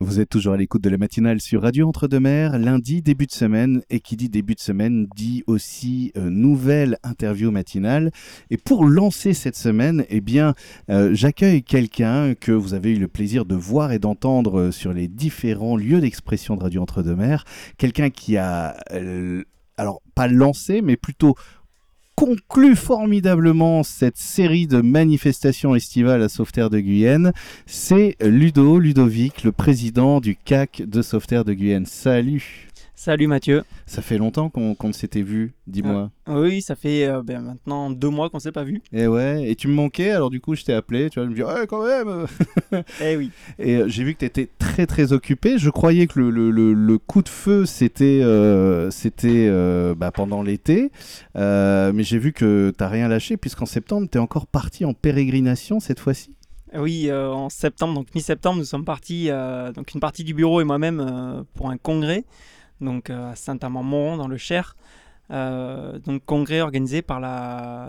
Vous êtes toujours à l'écoute de la matinale sur Radio Entre-deux-Mers, lundi, début de semaine, et qui dit début de semaine dit aussi euh, nouvelle interview matinale. Et pour lancer cette semaine, eh bien, euh, j'accueille quelqu'un que vous avez eu le plaisir de voir et d'entendre euh, sur les différents lieux d'expression de Radio Entre-deux-Mers. Quelqu'un qui a, alors pas lancé, mais plutôt conclut formidablement cette série de manifestations estivales à Sauveterre de Guyenne, c'est Ludo Ludovic, le président du CAC de Sauveterre de Guyenne. Salut Salut Mathieu. Ça fait longtemps qu'on ne s'était vu, dis-moi. Oui, ça fait euh, ben, maintenant deux mois qu'on s'est pas vu. Et ouais, et tu me manquais, alors du coup je t'ai appelé, tu vois, je me dis, ouais quand même Eh oui. Et euh, j'ai vu que tu étais très très occupé. Je croyais que le, le- le- le coup de feu c'était euh, bah, pendant l'été, mais j'ai vu que t'as rien lâché puisqu'en septembre tu es encore parti en pérégrination cette fois-ci. Oui, euh, en septembre, donc mi-septembre, nous sommes partis, euh, donc une partie du bureau et moi-même euh, pour un congrès, donc euh, à Saint-Amand-Montrond dans le Cher. Euh, donc congrès organisé par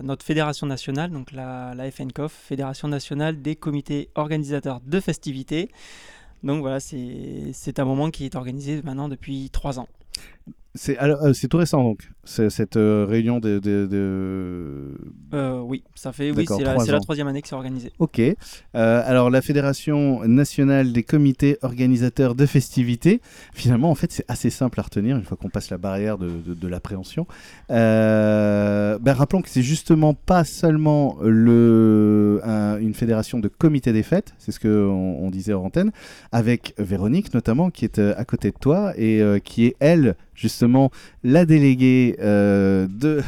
notre fédération nationale, donc la, la FNCOF, Fédération nationale des comités organisateurs de festivités. Donc voilà, c'est un moment qui est organisé maintenant depuis trois ans. C'est euh, c'est tout récent donc, cette euh, réunion de, de- de- Euh, oui, ça fait, oui, c'est la, troisième année que c'est organisé. Ok. Alors la Fédération nationale des comités organisateurs de festivités, finalement en fait c'est assez simple à retenir une fois qu'on passe la barrière de, de- l'appréhension. Ben, rappelons que c'est justement pas seulement le, un- une fédération de comités des fêtes, c'est ce que on, disait en antenne, avec Véronique notamment qui est à côté de toi et qui est elle justement la déléguée euh, de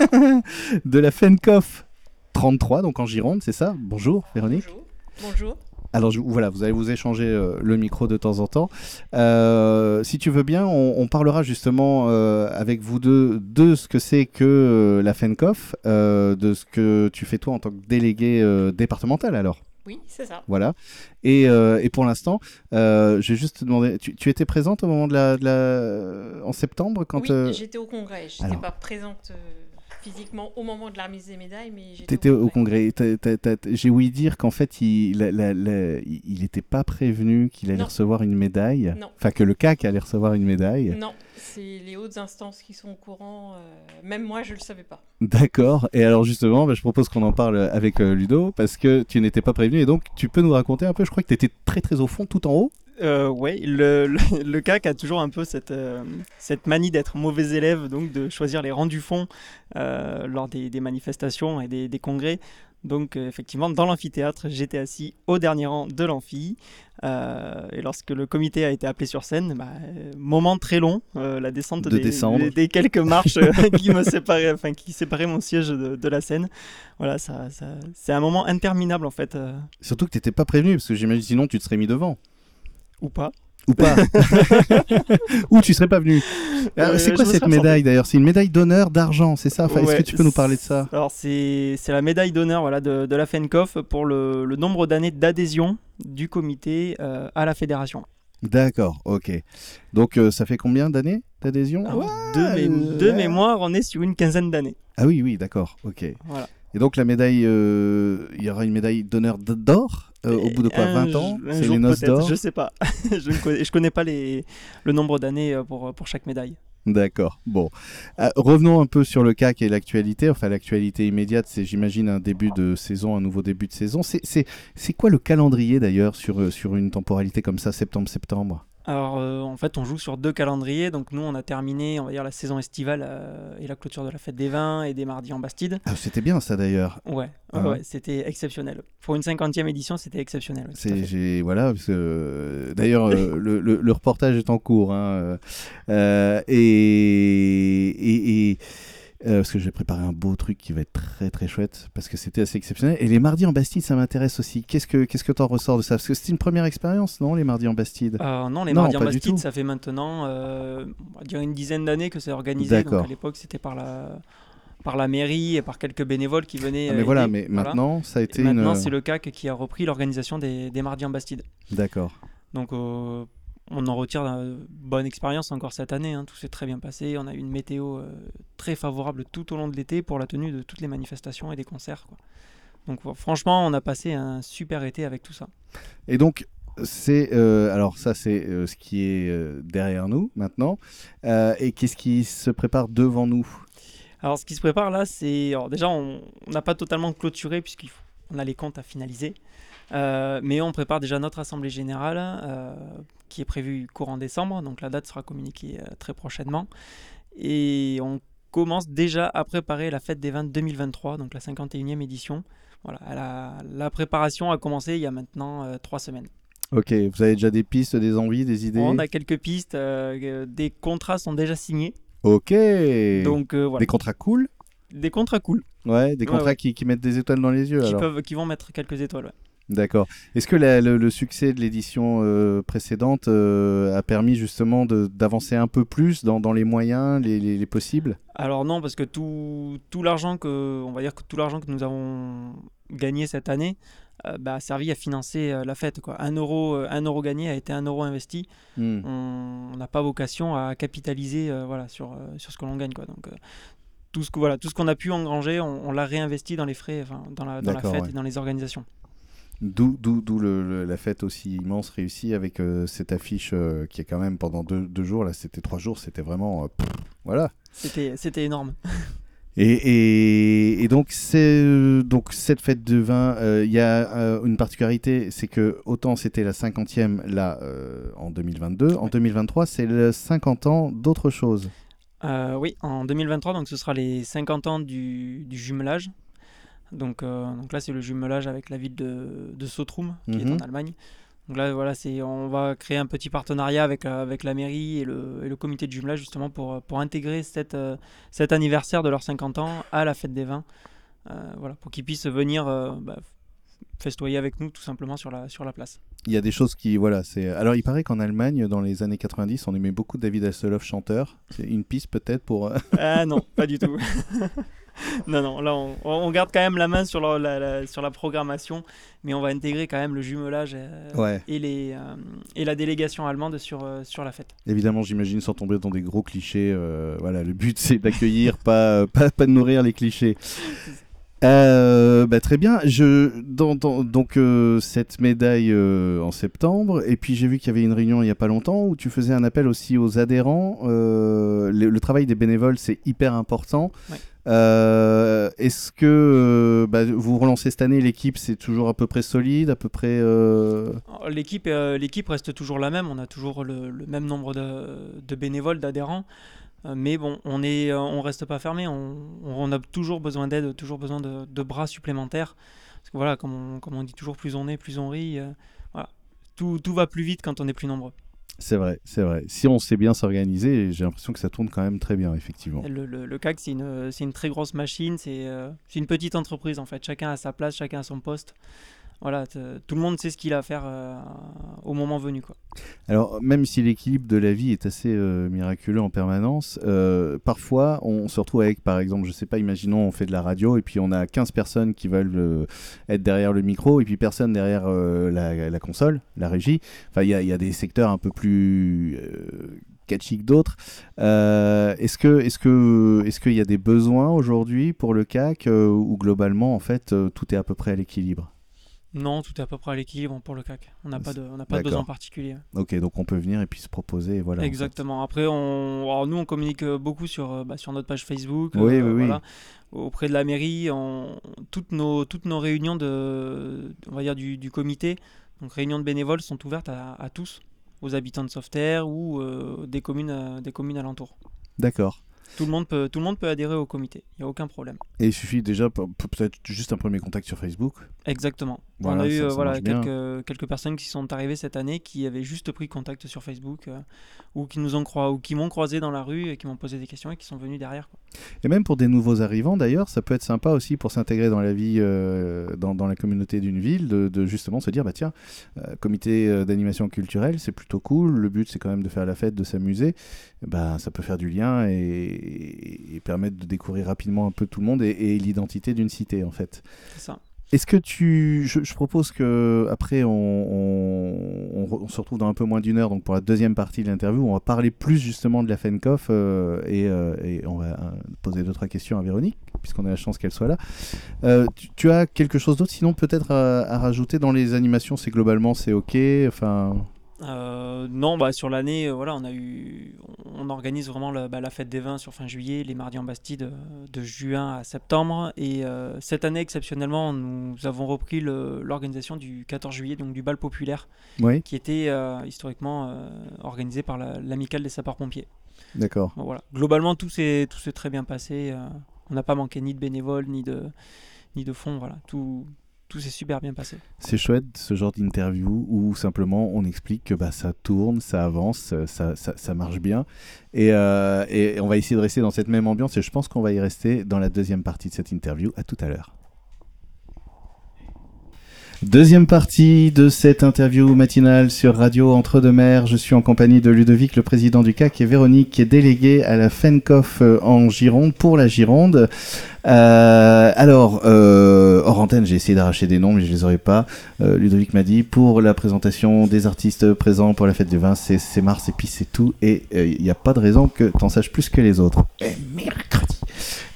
de la FENCOF 33, donc en Gironde, c'est ça? Bonjour Véronique. Bonjour. Bonjour. Alors je- voilà, vous allez vous échanger euh, le micro de temps en temps. Euh, si tu veux bien, on, on parlera justement euh, avec vous deux de ce que c'est que la FENCOF, de ce que tu fais toi en tant que délégué départemental alors. Oui, c'est ça. Voilà. Et, euh, et pour l'instant, euh, je vais juste te demander, tu, tu étais présente au moment de la, de la- en septembre quand oui, euh, j'étais au congrès. Je n'étais alors. pas présente euh, physiquement au moment de la remise des médailles, mais j'étais au congrès. J'ai ouï dire qu'en fait, il n'était pas prévenu qu'il allait Non. recevoir une médaille. Non. Enfin, que le CAC allait recevoir une médaille. Non, c'est les hautes instances qui sont au courant. euh, même moi, je ne le savais pas. D'accord. Et alors, justement, bah, je propose qu'on en parle avec euh, Ludo, parce que tu n'étais pas prévenu. Et donc, tu peux nous raconter un peu. Je crois que tu étais très, très au fond, tout en haut. Euh, ouais, le, le, le CAC a toujours un peu cette, euh, cette manie d'être mauvais élève, donc de choisir les rangs du fond euh, lors des, des manifestations et des, des congrès. Donc euh, effectivement, dans l'amphithéâtre, j'étais assis au dernier rang de l'amphi. Et lorsque le comité a été appelé sur scène, bah, moment très long, la descente De des, des- des quelques marches qui me séparaient, enfin qui séparaient mon siège de, de la scène. Voilà, ça, ça- c'est un moment interminable en fait, Surtout que tu n'étais pas prévenu, parce que j'imagine sinon tu te serais mis devant. Ou pas. Ou pas Ou tu serais pas venu. Euh, c'est je quoi cette médaille d'ailleurs? C'est une médaille d'honneur d'argent, c'est ça? Enfin, Est-ce que tu peux nous parler de ça? Alors, c'est c'est la médaille d'honneur voilà, de, de la FENCOF pour le, le nombre d'années d'adhésion du comité euh, à la fédération. D'accord, ok. Donc, euh, ça fait combien d'années d'adhésion? Alors, Ouais, de, mé- de ouais. mémoire, on est sur une quinzaine d'années. Ah oui, oui, d'accord, ok. Voilà. Et donc la médaille, euh, il y aura une médaille d'honneur d'or? Euh, au bout de quoi Un 20 ans C'est les noces d'or Je sais pas. je ne connais, je connais pas les, le nombre d'années euh, pour, pour chaque médaille. D'accord, bon. Euh, revenons un peu sur le CAC et l'actualité. Enfin, l'actualité immédiate, c'est j'imagine un début de saison, un nouveau début de saison. C'est- C'est c'est quoi le calendrier d'ailleurs sur, sur une temporalité comme ça, septembre-septembre Alors, euh, en fait, on joue sur deux calendriers. Donc, nous, on a terminé, on va dire, la saison estivale euh, et la clôture de la fête des vins et des mardis en Bastide. ah, C'était bien ça d'ailleurs. Ouais, ouais, Ah. ouais, c'était exceptionnel. Pour une cinquantième édition, c'était exceptionnel. C'est voilà parce que euh, d'ailleurs euh, le, le- le reportage est en cours hein, et, et, et, euh, parce que j'ai préparé un beau truc qui va être très très chouette parce que c'était assez exceptionnel et les mardis en Bastide ça m'intéresse aussi qu'est-ce que qu'est-ce que t'en ressors de ça? Parce que c'est une première expérience non les mardis en Bastide? Euh, non, les Non, mardis en Bastide, ça fait maintenant, euh, on va dire une dizaine d'années que c'est organisé. Donc à l'époque, c'était par la, par la mairie et par quelques bénévoles qui venaient. Ah, mais voilà mais Voilà. maintenant ça a Et été maintenant, une c'est le CAC qui a repris l'organisation des, des mardis en Bastide. d'accord Donc, on en retire une bonne expérience encore cette année. hein. Tout s'est très bien passé. On a eu une météo euh, très favorable tout au long de l'été pour la tenue de toutes les manifestations et des concerts. quoi. Donc, franchement, on a passé un super été avec tout ça. Et donc, c'est euh, alors ça c'est euh, ce qui est derrière nous maintenant. Et qu'est-ce qui se prépare devant nous? Alors, ce qui se prépare là, c'est. déjà, on on n'a pas totalement clôturé, puisqu'on a les comptes à finaliser. Euh, mais on prépare déjà notre assemblée générale, euh, qui est prévue courant décembre. Donc, la date sera communiquée euh, très prochainement. Et on commence déjà à préparer la fête des vins 2023, donc la 51e édition. Voilà, la, la préparation a commencé il y a maintenant trois semaines. Ok, vous avez déjà des pistes, des envies, des idées? On a quelques pistes, des contrats sont déjà signés. Ok. Donc voilà, Des contrats cool? Des contrats cool Ouais, des Ouais, contrats ouais. Qui, qui mettent des étoiles dans les yeux qui, alors. peuvent, qui vont mettre quelques étoiles. ouais. D'accord. Est-ce que la- le, le succès de l'édition euh, précédente euh, a permis justement d'avancer un peu plus dans, dans les moyens, les, les- les possibles? Alors non, parce que tout, tout l'argent que, on va dire que tout l'argent que nous avons gagné cette année euh, bah, a servi à financer la fête. Quoi. Un, euro, un euro gagné a été un euro investi. Hmm. On n'a pas vocation à capitaliser voilà, sur, sur ce que l'on gagne. Quoi. Donc, tout ce que voilà, tout ce qu'on a pu engranger, on, on l'a réinvesti dans les frais, enfin, dans la, dans la D'accord, fête ouais. et dans les organisations. D'où le- le- la fête aussi immense réussie avec euh, cette affiche euh, qui est quand même pendant deux, deux jours, là c'était trois jours, c'était vraiment... euh, pff, voilà. C'était, c'était énorme. Et, et- et donc, c'est, donc cette fête de vin, il y a une particularité, c'est que autant c'était la 50e là en 2022, en Ouais. 2023 c'est le 50 ans d'autre chose. Oui, en 2023, donc ce sera les 50 ans du, du jumelage. Donc, euh, donc là, c'est le jumelage avec la ville de, de Sotrum, qui est Mhm. en Allemagne. Donc là, voilà, c'est, on va créer un petit partenariat avec, euh, avec la mairie et le, et le comité de jumelage, justement, pour, pour intégrer cette, euh, cet anniversaire de leurs 50 ans à la fête des vins. Euh, voilà, pour qu'ils puissent venir euh, bah, festoyer avec nous, tout simplement, sur la, sur la place. Il y a des choses qui, voilà, c'est. Alors, il paraît qu'en Allemagne, dans les années 90, on aimait beaucoup David Hasselhoff chanteur. C'est une piste peut-être pour. euh, Ah non, pas du tout. non, non, là on, on garde quand même la main sur la, la- la- sur la programmation, mais on va intégrer quand même le jumelage euh, Ouais. et, les, euh, et la délégation allemande sur, euh, sur la fête. Évidemment, j'imagine sans tomber dans des gros clichés. voilà, le but c'est d'accueillir, pas, pas, pas de nourrir les clichés. Euh, bah, très bien. Je, dans, dans- donc euh, cette médaille euh, en septembre, et puis j'ai vu qu'il y avait une réunion il y a pas longtemps où tu faisais un appel aussi aux adhérents. Le, le travail des bénévoles c'est hyper important. Ouais. Euh, Est-ce que euh, bah, vous relancez cette année l'équipe c'est toujours à peu près solide, à peu près. euh, Alors, L'équipe l'équipe reste toujours la même, on a toujours le, même nombre de, bénévoles, d'adhérents. Mais bon, on est, on reste pas fermé. On, a toujours besoin d'aide, toujours besoin de, bras supplémentaires. Parce que voilà, comme on, dit toujours, plus on est, plus on rit. tout, tout va plus vite quand on est plus nombreux. C'est vrai, c'est vrai. Si on sait bien s'organiser, j'ai l'impression que ça tourne quand même très bien, effectivement. Le, CAC, c'est une, c'est une très grosse machine, euh, c'est une petite entreprise en fait. Chacun a sa place, chacun a son poste. Voilà, tout le monde sait ce qu'il a à faire euh, au moment venu. Quoi. Alors, même si l'équilibre de la vie est assez euh, miraculeux en permanence, euh, parfois on se retrouve avec, par exemple, je sais pas, imaginons on fait de la radio et puis on a 15 personnes qui veulent être derrière le micro et puis personne derrière la, console, la régie. Enfin, il y a, des secteurs un peu plus catchy que d'autres. Est-ce que, est-ce que, est-ce qu'il y a des besoins aujourd'hui pour le CAC ou globalement, en fait, tout est à peu près à l'équilibre? Non, tout est à peu près à l'équilibre pour le CAC. On n'a pas de, on n'a pas de besoin particulier. Ok, donc on peut venir et puis se proposer, voilà. en fait. Exactement. Après, on, alors nous, on communique euh, beaucoup sur, euh, bah, sur notre page Facebook. Oui, euh, oui, oui. Auprès de la mairie, on- toutes, nos, toutes nos réunions de, on va dire du, du comité, donc réunions de bénévoles, sont ouvertes à, à tous, aux habitants de Sauveterre ou euh, des, communes, euh, des communes alentours. D'accord. Tout le monde peut, tout le monde peut adhérer au comité, il n'y a aucun problème. Et il suffit déjà, pe- pe- peut-être juste un premier contact sur Facebook. Exactement. Voilà, on a eu ça- euh, ça voilà, quelques, quelques personnes qui sont arrivées cette année qui avaient juste pris contact sur Facebook euh, ou qui nous ont croi- ou qui m'ont croisé dans la rue et qui m'ont posé des questions et qui sont venus derrière. quoi. Et même pour des nouveaux arrivants, d'ailleurs, ça peut être sympa aussi pour s'intégrer dans la vie, euh, dans, dans la communauté d'une ville, de, de justement se dire, bah tiens, euh, comité d'animation culturelle, c'est plutôt cool. Le but, c'est quand même de faire la fête, de s'amuser. Bah, ça peut faire du lien et, et permettre de découvrir rapidement un peu tout le monde et, et l'identité d'une cité, en fait. C'est ça. est-ce que tu. Je, je, propose que après on, on, on, se retrouve dans un peu moins d'une heure, donc pour la deuxième partie de l'interview, on va parler plus justement de la FENCOF euh, et, euh, et, on va euh, poser deux trois questions à Véronique, puisqu'on a la chance qu'elle soit là. Euh, tu, tu, as quelque chose d'autre, sinon peut-être à, à, rajouter dans les animations, c'est globalement c'est ok, enfin. Euh, non, bah, sur l'année, euh, voilà, on a eu, on organise vraiment la, bah, la, fête des vins sur fin juillet, les mardis en Bastide euh, de juin à septembre. Et euh, cette année, exceptionnellement, nous avons repris l'organisation du 14 juillet, donc du bal populaire, oui. qui était historiquement organisé par l'amicale la, des sapeurs-pompiers. D'accord. Bon, voilà. Globalement, tout s'est très bien passé. on n'a pas manqué ni de bénévoles, ni de, ni de fonds. Voilà. Tout, tout super bien passé. C'est chouette ce genre d'interview où simplement on explique que bah, ça tourne, ça avance, ça, ça, ça marche bien. Et, euh, et, on va essayer de rester dans cette même ambiance et je pense qu'on va y rester dans la deuxième partie de cette interview. À tout à l'heure. Deuxième partie de cette interview matinale sur Radio Entre-deux-Mers. Je suis en compagnie de Ludovic, le président du CAC, et Véronique, qui est déléguée à la FENCOF en Gironde pour la Gironde. Euh, alors, euh, hors antenne, j'ai essayé d'arracher des noms, mais je les aurais pas. Euh, Ludovic m'a dit pour la présentation des artistes présents pour la fête du vin, c'est mars et puis c'est tout. Et il euh, n'y a pas de raison que tu en saches plus que les autres.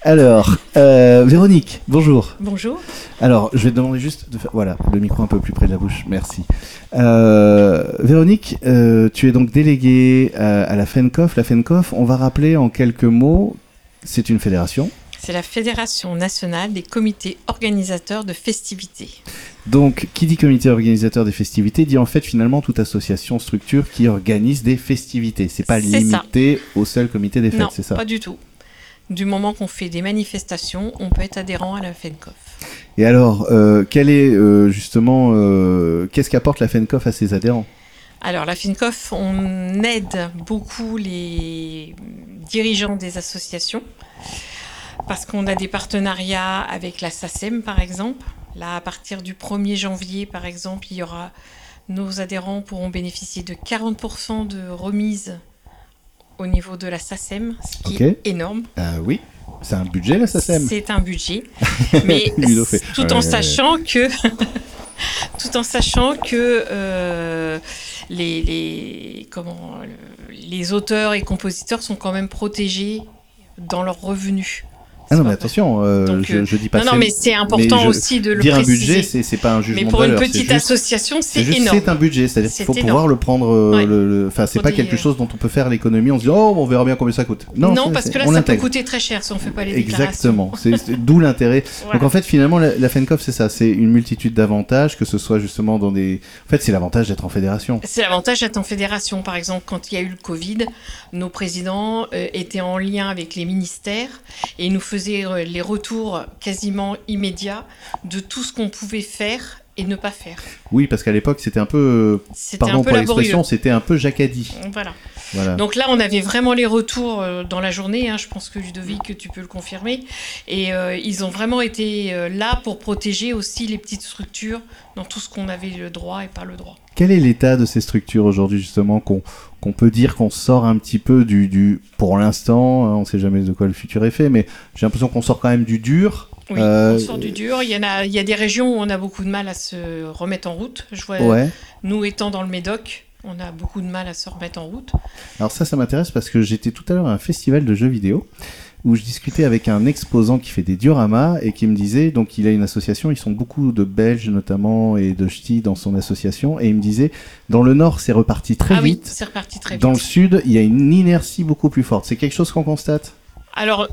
Alors, euh, Véronique, bonjour. Bonjour. Alors, je vais te demander juste de faire. Voilà, le micro un peu plus près de la bouche, merci. Euh, Véronique, euh, tu es donc déléguée à, à la FENCOF. La FENCOF, on va rappeler en quelques mots, c'est une fédération. C'est la Fédération nationale des comités organisateurs de festivités. Donc, qui dit comité organisateur des festivités dit en fait finalement toute association, structure qui organise des festivités. C'est pas limité ça. au seul comité des fêtes, c'est ça? Pas du tout du moment qu'on fait des manifestations, on peut être adhérent à la FENCOF. Et alors, euh, quel est euh, justement, euh, qu'est-ce qu'apporte la FENCOF à ses adhérents? Alors, la FENCOF, on aide beaucoup les dirigeants des associations parce qu'on a des partenariats avec la SACEM, par exemple. Là, à partir du 1er janvier, par exemple, il y aura nos adhérents pourront bénéficier de 40% de remise au niveau de la SACEM, ce qui okay. est énorme. Euh, oui, c'est un budget la SACEM. C'est un budget, mais tout en sachant que, tout en sachant que euh, les, les, comment, les auteurs et compositeurs sont quand même protégés dans leurs revenus. Ah non, mais attention, euh, Donc, je, je, dis pas Non, non, mais c'est important je, aussi de le dire préciser. un budget, c'est pas un jugement Mais pour une petite juste, association, c'est énorme. C'est un budget, c'est-à-dire qu'il faut énorme. pouvoir le prendre. Euh, Ouais. le, enfin, c'est pas quelque chose dont on peut faire l'économie en se disant, oh, on verra bien combien ça coûte. Non, parce que là, ça peut coûter très cher si on fait pas les. Exactement, d'où l'intérêt. Voilà. Donc en fait, finalement, la, la FENCOF, c'est ça, c'est une multitude d'avantages, que ce soit justement dans des. En fait, c'est l'avantage d'être en fédération. C'est l'avantage d'être en fédération. Par exemple, quand il y a eu le Covid, nos présidents euh, étaient en lien avec les ministères et nous faisaient euh, les retours quasiment immédiats de tout ce qu'on pouvait faire et ne pas faire. Oui, parce qu'à l'époque, c'était un peu. Pardon un peu pour l'expression, c'était un peu jacadi. Voilà. Voilà. Donc là, on avait vraiment les retours euh, dans la journée. hein. je pense que Ludovic, tu peux le confirmer. Et euh, ils ont vraiment été euh, là pour protéger aussi les petites structures dans tout ce qu'on avait le droit et pas le droit. Quel est l'état de ces structures aujourd'hui, justement, qu'on qu'on peut dire qu'on sort un petit peu du. du pour l'instant, hein, on ne sait jamais de quoi le futur est fait, mais j'ai l'impression qu'on sort quand même du dur. Oui, Euh, on sort du dur. Il y, en a, il y a des régions où on a beaucoup de mal à se remettre en route. Je vois, Ouais. Nous étant dans le Médoc, on a beaucoup de mal à se remettre en route. Alors ça, ça m'intéresse parce que j'étais tout à l'heure à un festival de jeux vidéo où je discutais avec un exposant qui fait des dioramas et qui me disait, donc il a une association, ils sont beaucoup de Belges notamment et de ch'tis dans son association, et il me disait, dans le nord c'est reparti très ah oui, vite, c'est reparti très vite. dans le sud il y a une inertie beaucoup plus forte. C'est quelque chose qu'on constate? Alors,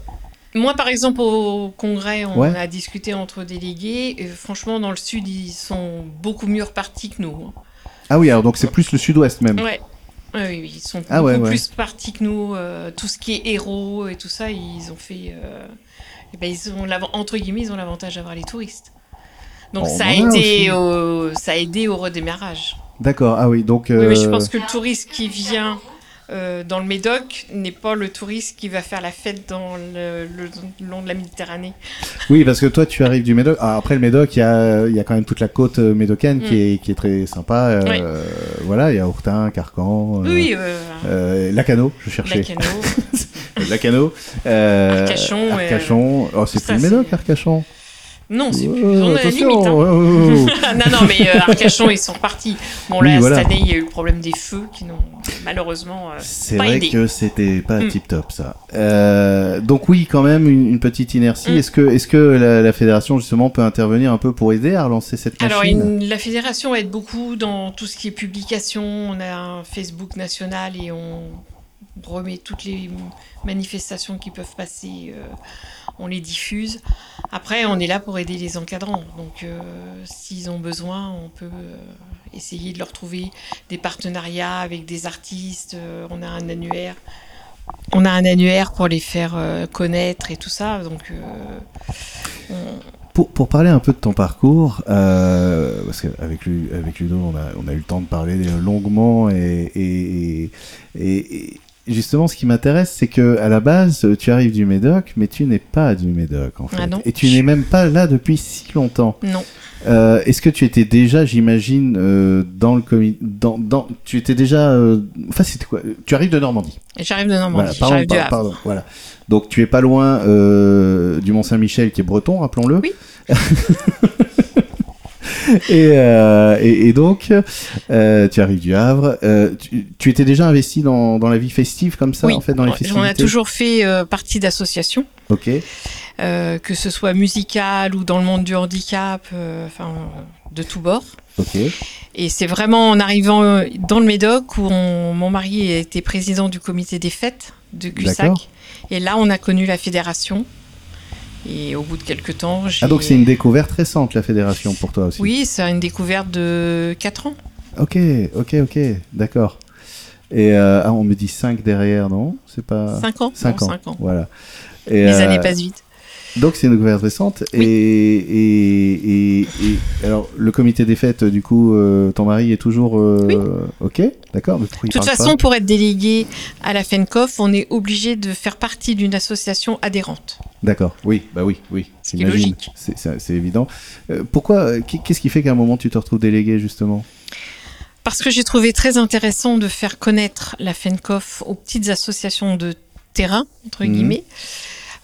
moi, par exemple, au congrès, on Ouais. a discuté entre délégués. Et franchement, dans le sud, ils sont beaucoup mieux repartis que nous. hein. Ah oui, alors donc c'est plus le sud-ouest même. Ouais. Oui, ils sont Ah beaucoup ouais, ouais. plus partis que nous. euh, tout ce qui est héros et tout ça, ils ont fait. euh, eh ben, ils ont entre guillemets, ils ont l'avantage d'avoir les touristes. Donc ça, a en a été aussi. au, ça a aidé au redémarrage. D'accord, ah oui, donc... Oui, mais je euh, pense que le touriste qui vient euh, dans le Médoc n'est pas le touriste qui va faire la fête dans le, le- le long de la Méditerranée. Oui, parce que toi, tu arrives du Médoc. Ah, après le Médoc, il y a, il y a quand même toute la côte euh, médocaine qui, Mm. est, qui est très sympa. euh, Oui. Voilà, il y a Ourtin, Carcan, Oui, Lacano, je cherchais. Lacano. Lacano. Arcachon, Arcachon. Oh, c'est plus le Médoc, Arcachon. Non, c'est Oh, plus. On a limite. hein. oh, oh. non, non, mais euh, Arcachon, ils sont repartis. Bon, Oui, là, voilà. cette année, il y a eu le problème des feux qui n'ont malheureusement euh, C'est pas vrai aidé. que c'était pas Mm. tip top ça. Euh, donc oui, quand même une, une petite inertie. Mm. Est-ce que, est-ce que la, la fédération justement peut intervenir un peu pour aider à relancer cette machine Alors, une- la fédération aide beaucoup dans tout ce qui est publication. On a un Facebook national et on remet toutes les manifestations qui peuvent passer, euh, on les diffuse. Après, on est là pour aider les encadrants. Donc, euh, s'ils ont besoin, on peut euh, essayer de leur trouver des partenariats avec des artistes. Euh, on a un annuaire. On a un annuaire pour les faire connaître et tout ça. Donc, on- Pour, parler un peu de ton parcours, parce qu'avec avec Ludo, on a, eu le temps de parler longuement et justement, ce qui m'intéresse, c'est que à la base, tu arrives du Médoc, mais tu n'es pas du Médoc en fait, Ah non. et tu n'es même pas là depuis si longtemps. non. Euh, Est-ce que tu étais déjà, j'imagine, euh, dans le comité, dans, dans, tu étais déjà, euh, enfin c'était quoi? Tu arrives de Normandie. J'arrive de Normandie. Voilà, J'arrive du Havre. pardon, voilà. Donc tu es pas loin du Mont Saint-Michel qui est breton, rappelons-le. Oui. et, euh, et, et donc, euh, tu arrives du Havre. Euh, tu, tu étais déjà investi dans, dans la vie festive comme ça, Oui. en fait, dans les festivités. On a toujours fait euh, partie d'associations, Ok. que ce soit musicales ou dans le monde du handicap, enfin de tous bords. Ok. Et c'est vraiment en arrivant dans le Médoc où on- mon mari était président du comité des fêtes de. Cussac. Et là, on a connu la fédération. Et au bout de quelques temps, j'ai... Ah donc c'est une découverte récente la fédération pour toi aussi. Oui, c'est une découverte de 4 ans. Ok, ok, ok, d'accord. Et euh, ah, on me dit 5 derrière, non? C'est pas 5 ans 5 Non, ans. cinq ans. Voilà. Et, Les euh, années passent vite. Donc c'est une découverte récente. Oui. Et, et, et, et- alors le comité des fêtes, du coup, euh, ton mari est toujours euh, Oui. ok, d'accord. De toute façon, pas pour être délégué à la FENCOF, on est obligé de faire partie d'une association adhérente. D'accord. Oui, bah oui, oui. Ce qui est j'imagine. logique. C'est- C'est c'est évident. Euh, pourquoi Qu'est-ce qui fait qu'à un moment tu te retrouves délégué justement? Parce que j'ai trouvé très intéressant de faire connaître la FENCOF aux petites associations de terrain, entre Mhm. guillemets,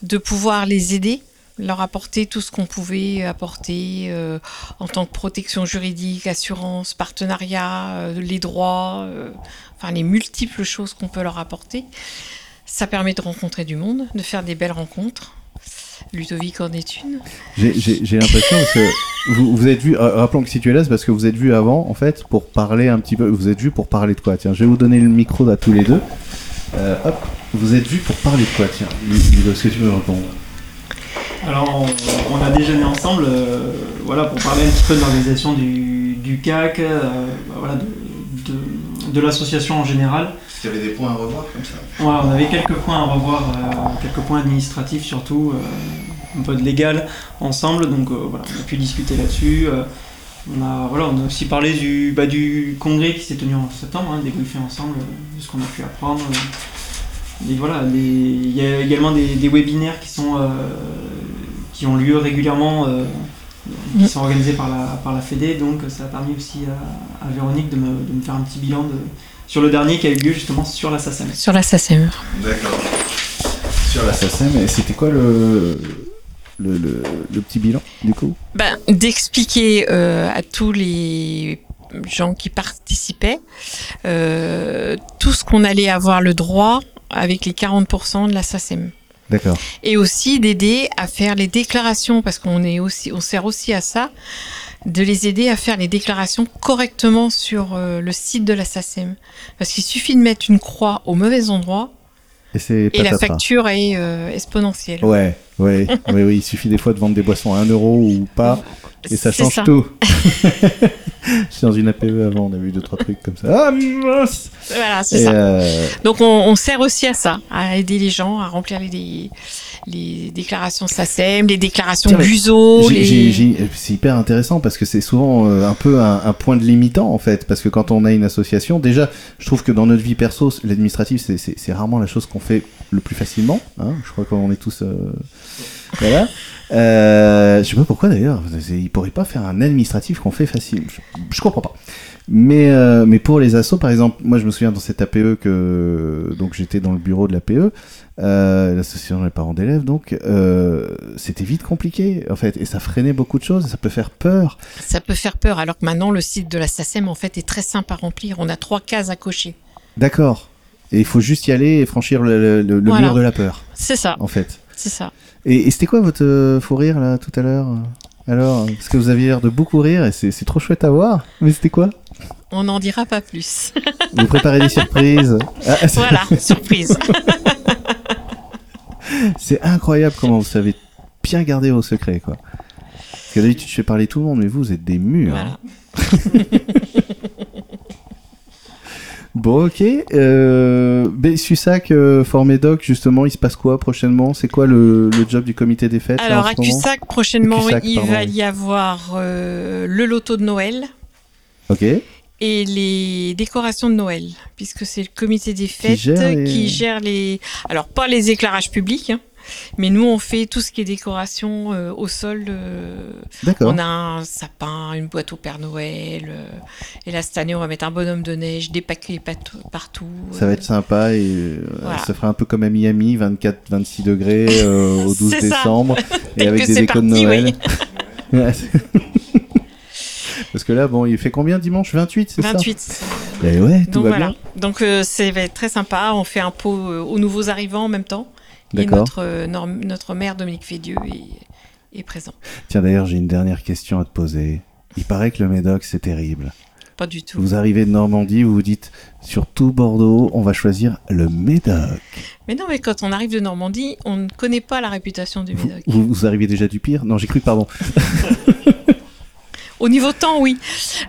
de pouvoir les aider, leur apporter tout ce qu'on pouvait apporter euh, en tant que protection juridique, assurance, partenariat, euh, les droits, euh, enfin les multiples choses qu'on peut leur apporter. Ça permet de rencontrer du monde, de faire des belles rencontres. Ludovic en est une. J'ai- l'impression que vous, êtes vu. rappelons que si tu es là, c'est parce que vous êtes vu avant, en fait, pour parler un petit peu. Vous êtes vu pour parler de quoi? Tiens, je vais vous donner le micro à tous les deux. Hop, vous êtes vu pour parler de quoi? Tiens, Ludo, est-ce que tu veux répondre? Alors, on, on a déjeuné ensemble euh, voilà, pour parler un petit peu de l'organisation du, du CAC, euh, voilà, de, de- de l'association en général. Tu avais des points à revoir comme ça? Ouais, on avait quelques points à revoir, euh, quelques points administratifs surtout, un peu de légal ensemble, donc voilà, on a pu discuter là-dessus. on, a, voilà, on a aussi parlé du, bah, du congrès qui s'est tenu en septembre, hein, débriefer ensemble de ce qu'on a pu apprendre. Et voilà, il y a également des, des webinaires qui, sont, euh, qui ont lieu régulièrement, euh, qui Mm. sont organisés par la, par la Fédé, donc ça a permis aussi à, à Véronique de me, de me faire un petit bilan de, sur le dernier qui a eu lieu justement sur la SACEM. Sur la SACEM. D'accord. Sur la SACEM, et c'était quoi le, le, le, le petit bilan, du coup? Ben, d'expliquer euh, à tous les gens qui participaient euh, tout ce qu'on allait avoir le droit avec les 40% de la SACEM. D'accord. Et aussi d'aider à faire les déclarations, parce qu'on est aussi, on sert aussi à ça, de les aider à faire les déclarations correctement sur euh, le site de la SACEM. Parce qu'il suffit de mettre une croix au mauvais endroit Et c'est et la facture est euh, exponentielle. Ouais, ouais, oui, oui, il suffit des fois de vendre des boissons à 1 euro ou pas, et ça change tout. J'étais dans une APE avant, on a vu deux trois trucs comme ça. Ah mince Voilà, c'est ça. euh, Donc on, on sert aussi à ça, à aider les gens à remplir les, les déclarations SACEM, les déclarations les... j'ai- C'est hyper intéressant parce que c'est souvent euh, un peu un, un point de limitant en fait. Parce que quand on a une association, déjà, je trouve que dans notre vie perso, l'administratif, c'est rarement la chose qu'on fait le plus facilement. hein. je crois qu'on est tous. euh, Voilà. Euh, je sais pas pourquoi d'ailleurs. Ils pourraient pas faire un administratif qu'on fait facile. Je- je comprends pas. Mais, euh, mais pour les assos, par exemple, moi je me souviens dans cette APE que donc j'étais dans le bureau de l'APE, euh, l'association des parents d'élèves, donc euh, c'était vite compliqué en fait, et ça freinait beaucoup de choses, ça peut faire peur. Ça peut faire peur, alors que maintenant le site de la SACEM en fait est très simple à remplir. On a trois cases à cocher. D'accord. Et il faut juste y aller et franchir le, le- le Voilà. mur de la peur, C'est ça, en fait. c'est ça. Et, et c'était quoi votre euh, fou rire là tout à l'heure Alors, parce que vous aviez l'air de beaucoup rire et c'est trop chouette à voir. Mais c'était quoi? On n'en dira pas plus. Vous préparez des surprises. Ah, voilà, surprise. C'est incroyable comment vous savez bien garder vos secrets, quoi. Parce que d'habitude, je fais parler tout le monde, mais vous, vous êtes des murs. hein. Bon, ok. Euh, Susac, euh, formé doc, justement, il se passe quoi prochainement? C'est quoi le, le job du comité des fêtes Alors à Cussac, prochainement, Cussac, il pardon, va oui. y avoir euh, le loto de Noël Ok. et les décorations de Noël, puisque c'est le comité des fêtes gère les- qui gère les... Alors pas les éclairages publics, hein, mais nous on fait tout ce qui est décoration euh, au sol. euh, D'accord. on a un sapin, une boîte au Père Noël, euh, et là cette année on va mettre un bonhomme de neige, des paquets partout. Ça va euh, être sympa et euh, Voilà. ça fera un peu comme à Miami, 24-26 degrés euh, au 12 C'est ça. décembre et avec des c'est décos de Noël. oui. C'est- Parce que là, bon, il fait combien dimanche? 28, c'est ça? 28. Eh ouais, tout Donc va voilà. bien. Donc euh, ça va être très sympa. On fait un pot euh, aux nouveaux arrivants en même temps. Et notre, euh, notre maire Dominique Fédieu est, est présent. Tiens, d'ailleurs, j'ai une dernière question à te poser. Il paraît que le Médoc, c'est terrible. Pas du tout. Vous arrivez de Normandie, vous vous dites, sur tout Bordeaux, on va choisir le Médoc. Mais non, mais quand on arrive de Normandie, on ne connaît pas la réputation du Vous, Médoc. vous, vous arrivez déjà du pire? Non, j'ai cru, pardon. Au niveau temps, oui.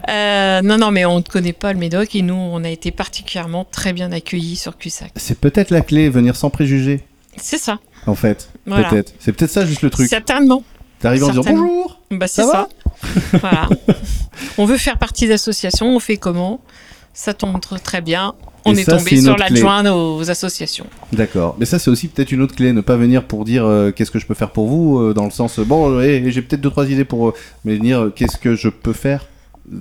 Euh, non, non, mais on ne connaît pas le Médoc et nous, on a été particulièrement très bien accueillis sur Cussac. C'est peut-être la clé, venir sans préjugés, C'est ça. en fait. Voilà. Peut-être. C'est peut-être ça juste le truc. Certainement. T'arrives en disant bonjour Bah, c'est Ça ça. voilà. On veut faire partie d'associations, on fait comment? Ça tombe tr- très bien. On Et est ça, tombé une sur l'adjoint aux associations. D'accord. Mais ça, c'est aussi peut-être une autre clé, ne pas venir pour dire euh, qu'est-ce que je peux faire pour vous, euh, dans le sens, euh, bon, euh, j'ai peut-être deux, trois idées pour. euh, mais venir, qu'est-ce que je peux faire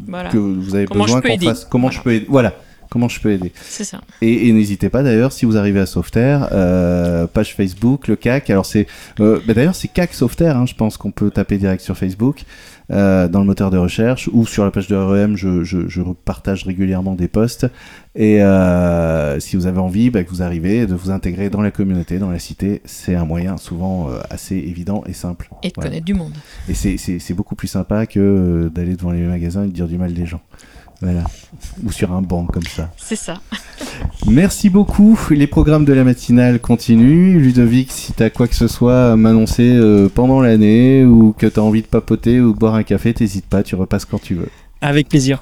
Voilà. que vous avez Comment besoin qu'on fasse Comment je peux aider Voilà. Comment je peux aider C'est ça. Et, et n'hésitez pas d'ailleurs, si vous arrivez à Sauveterre, euh, page Facebook, le CAC. Alors c'est, euh, bah, d'ailleurs c'est CAC Sauveterre, hein, je pense qu'on peut taper direct sur Facebook, euh, dans le moteur de recherche ou sur la page de REM. Je, je, je partage régulièrement des posts. Et euh, si vous avez envie, bah, que vous arrivez, de vous intégrer dans la communauté, dans la cité, c'est un moyen souvent euh, assez évident et simple. Et de Voilà. connaître du monde. Et c'est, beaucoup plus sympa que d'aller devant les magasins et de dire du mal des gens. Voilà. Ou sur un banc comme ça. C'est ça. Merci beaucoup. Les programmes de la matinale continuent. Ludovic, si tu as quoi que ce soit à m'annoncer euh, pendant l'année ou que tu as envie de papoter ou de boire un café, t'hésites pas, tu repasses quand tu veux. Avec plaisir.